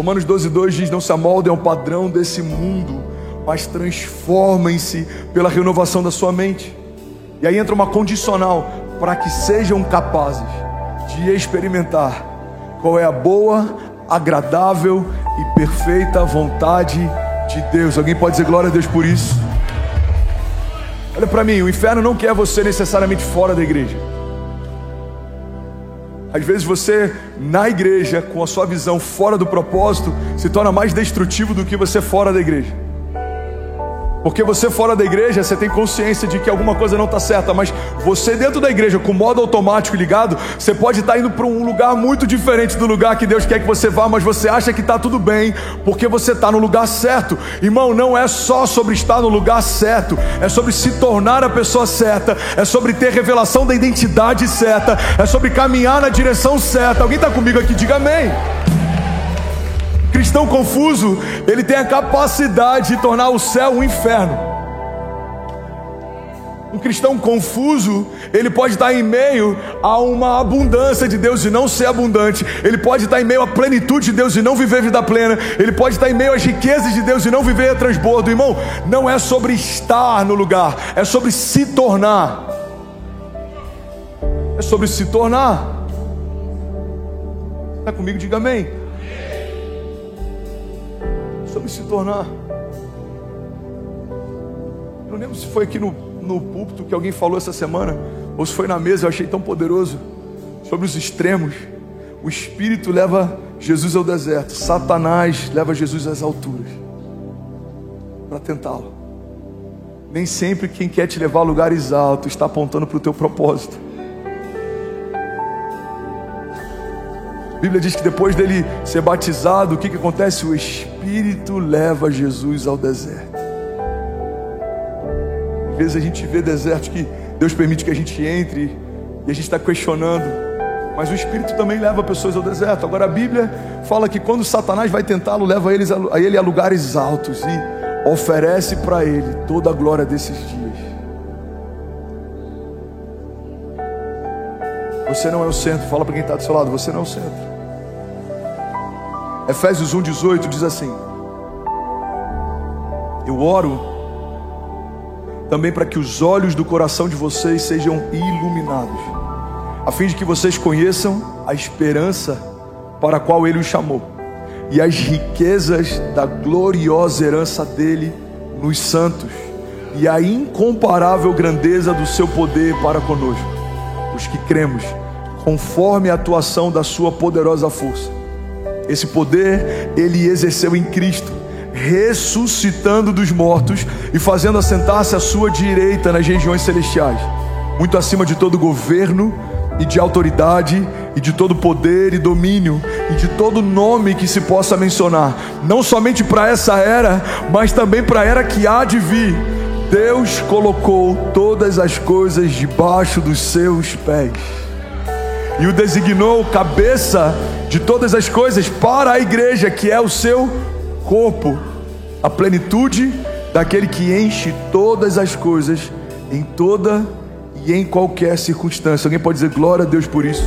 Romanos 12, 2 diz: Não se amoldem ao padrão desse mundo, mas transformem-se pela renovação da sua mente. E aí entra uma condicional para que sejam capazes de experimentar qual é a boa, agradável e perfeita vontade de Deus. Alguém pode dizer glória a Deus por isso? Olha para mim, o inferno não quer você necessariamente fora da igreja. Às vezes você, na igreja, com a sua visão fora do propósito, se torna mais destrutivo do que você fora da igreja. Porque você fora da igreja, você tem consciência de que alguma coisa não está certa, mas você dentro da igreja, com modo automático ligado, você pode estar tá indo para um lugar muito diferente do lugar que Deus quer que você vá, mas você acha que está tudo bem, porque você está no lugar certo. Irmão, não é só sobre estar no lugar certo, é sobre se tornar a pessoa certa, é sobre ter revelação da identidade certa, é sobre caminhar na direção certa. Alguém está comigo aqui? Diga amém. Cristão confuso, ele tem a capacidade de tornar o céu um inferno. Um cristão confuso, ele pode estar em meio a uma abundância de Deus e não ser abundante. Ele pode estar em meio à plenitude de Deus e não viver vida plena. Ele pode estar em meio às riquezas de Deus e não viver a transbordo. Irmão, não é sobre estar no lugar, é sobre se tornar. É sobre se tornar. Está comigo? Diga amém sobre se tornar. Eu lembro se foi aqui no, no púlpito que alguém falou essa semana, ou se foi na mesa, eu achei tão poderoso, sobre os extremos. O Espírito leva Jesus ao deserto, Satanás leva Jesus às alturas para tentá-lo. Nem sempre quem quer te levar a lugares altos está apontando para o teu propósito. A Bíblia diz que depois dele ser batizado, o que, que acontece? O Espírito leva Jesus ao deserto. Às vezes a gente vê desertos que Deus permite que a gente entre e a gente está questionando, mas o Espírito também leva pessoas ao deserto. Agora a Bíblia fala que quando Satanás vai tentá-lo, leva eles a, ele a lugares altos e oferece para ele toda a glória desses dias. Você não é o centro. Fala para quem está do seu lado: você não é o centro. Efésios 1,18 diz assim: Eu oro também para que os olhos do coração de vocês sejam iluminados, a fim de que vocês conheçam a esperança para a qual Ele os chamou e as riquezas da gloriosa herança dele nos santos e a incomparável grandeza do seu poder para conosco, os que cremos, conforme a atuação da sua poderosa força esse poder ele exerceu em Cristo, ressuscitando dos mortos e fazendo assentar-se à sua direita nas regiões celestiais, muito acima de todo governo e de autoridade e de todo poder e domínio e de todo nome que se possa mencionar, não somente para essa era, mas também para a era que há de vir. Deus colocou todas as coisas debaixo dos seus pés e o designou cabeça de todas as coisas para a igreja, que é o seu corpo, a plenitude daquele que enche todas as coisas em toda e em qualquer circunstância. Alguém pode dizer glória a Deus por isso?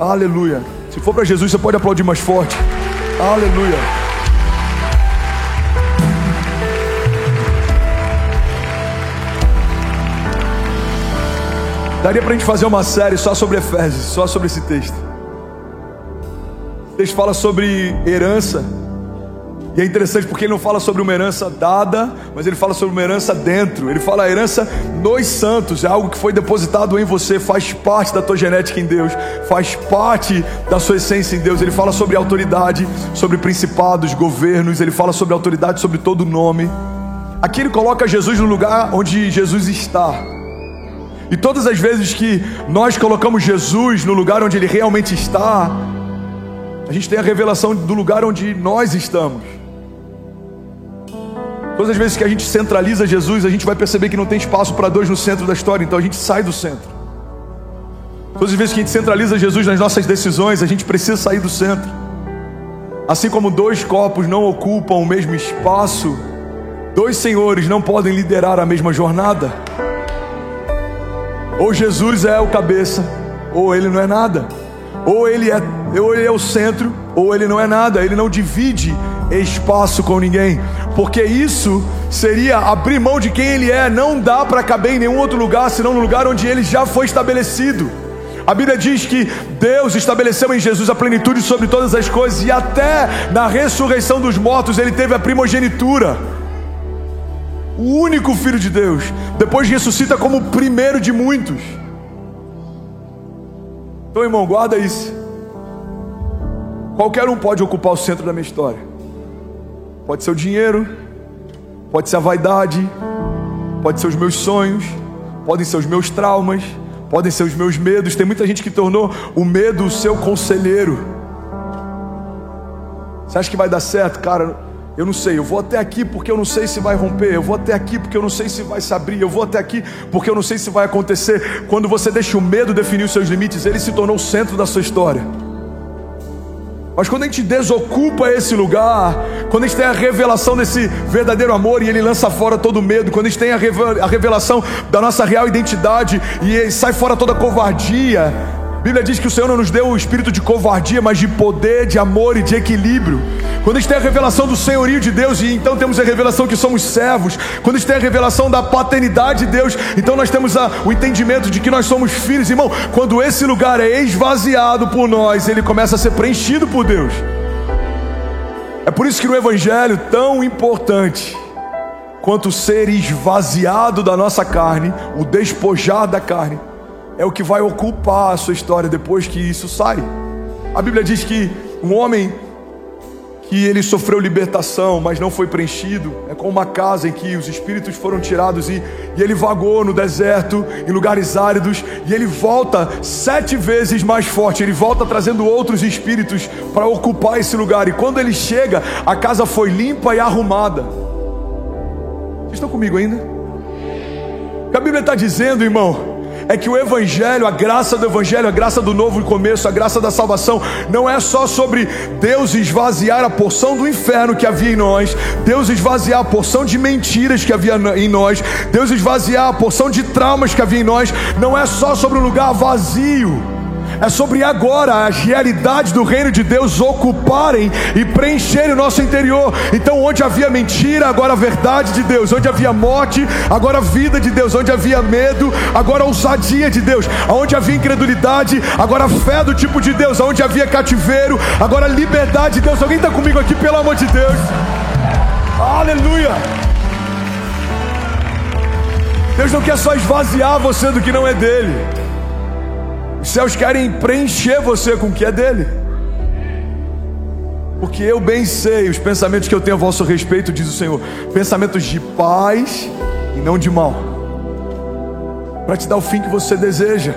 Aleluia. Se for para Jesus, você pode aplaudir mais forte. Aleluia. Daria para a gente fazer uma série só sobre Efésios, só sobre esse texto. O texto fala sobre herança. E é interessante porque ele não fala sobre uma herança dada, mas ele fala sobre uma herança dentro. Ele fala a herança nos santos, é algo que foi depositado em você, faz parte da tua genética em Deus, faz parte da sua essência em Deus. Ele fala sobre autoridade, sobre principados, governos, ele fala sobre autoridade, sobre todo nome. Aqui ele coloca Jesus no lugar onde Jesus está. E todas as vezes que nós colocamos Jesus no lugar onde ele realmente está, a gente tem a revelação do lugar onde nós estamos. Todas as vezes que a gente centraliza Jesus, a gente vai perceber que não tem espaço para dois no centro da história, então a gente sai do centro. Todas as vezes que a gente centraliza Jesus nas nossas decisões, a gente precisa sair do centro. Assim como dois corpos não ocupam o mesmo espaço, dois senhores não podem liderar a mesma jornada. Ou Jesus é o cabeça, ou ele não é nada. Ou ele é, ou ele é o centro, ou ele não é nada. Ele não divide espaço com ninguém, porque isso seria abrir mão de quem ele é. Não dá para caber em nenhum outro lugar, senão no lugar onde ele já foi estabelecido. A Bíblia diz que Deus estabeleceu em Jesus a plenitude sobre todas as coisas, e até na ressurreição dos mortos ele teve a primogenitura. O único filho de Deus, depois ressuscita como o primeiro de muitos. Então, irmão, guarda isso. Qualquer um pode ocupar o centro da minha história. Pode ser o dinheiro, pode ser a vaidade, pode ser os meus sonhos, podem ser os meus traumas, podem ser os meus medos. Tem muita gente que tornou o medo o seu conselheiro. Você acha que vai dar certo? Cara, eu não sei. Eu vou até aqui porque eu não sei se vai romper. Eu vou até aqui porque eu não sei se vai se abrir. Eu vou até aqui porque eu não sei se vai acontecer. Quando você deixa o medo definir os seus limites, ele se tornou o centro da sua história. Mas quando a gente desocupa esse lugar, quando a gente tem a revelação desse verdadeiro amor e ele lança fora todo medo, quando a gente tem a revelação da nossa real identidade e sai fora toda covardia, Bíblia diz que o Senhor não nos deu o espírito de covardia, mas de poder, de amor e de equilíbrio. Quando a gente tem a revelação do senhorio de Deus, e então temos a revelação que somos servos. Quando a gente tem a revelação da paternidade de Deus, então nós temos a, o entendimento de que nós somos filhos. Irmão, quando esse lugar é esvaziado por nós, ele começa a ser preenchido por Deus. É por isso que no Evangelho, tão importante quanto ser esvaziado da nossa carne, o despojar da carne, é o que vai ocupar a sua história depois que isso sai. A Bíblia diz que um homem que ele sofreu libertação, mas não foi preenchido, é como uma casa em que os espíritos foram tirados e, e ele vagou no deserto, em lugares áridos, e ele volta sete vezes mais forte, ele volta trazendo outros espíritos para ocupar esse lugar, e quando ele chega, a casa foi limpa e arrumada. Vocês estão comigo ainda? O que a Bíblia está dizendo, irmão? É que o Evangelho, a graça do Evangelho, a graça do novo começo, a graça da salvação, não é só sobre Deus esvaziar a porção do inferno que havia em nós, Deus esvaziar a porção de mentiras que havia em nós, Deus esvaziar a porção de traumas que havia em nós, não é só sobre um lugar vazio é sobre agora as realidades do reino de Deus ocuparem e preencherem o nosso interior. Então, onde havia mentira, agora a verdade de Deus, onde havia morte, agora a vida de Deus, onde havia medo, agora a ousadia de Deus, onde havia incredulidade, agora a fé do tipo de Deus, onde havia cativeiro, agora a liberdade de Deus. Alguém está comigo aqui, pelo amor de Deus? Aleluia! Deus não quer só esvaziar você do que não é dele. Os céus querem preencher você com o que é dele. Porque eu bem sei os pensamentos que eu tenho a vosso respeito, diz o Senhor, pensamentos de paz e não de mal, para te dar o fim que você deseja.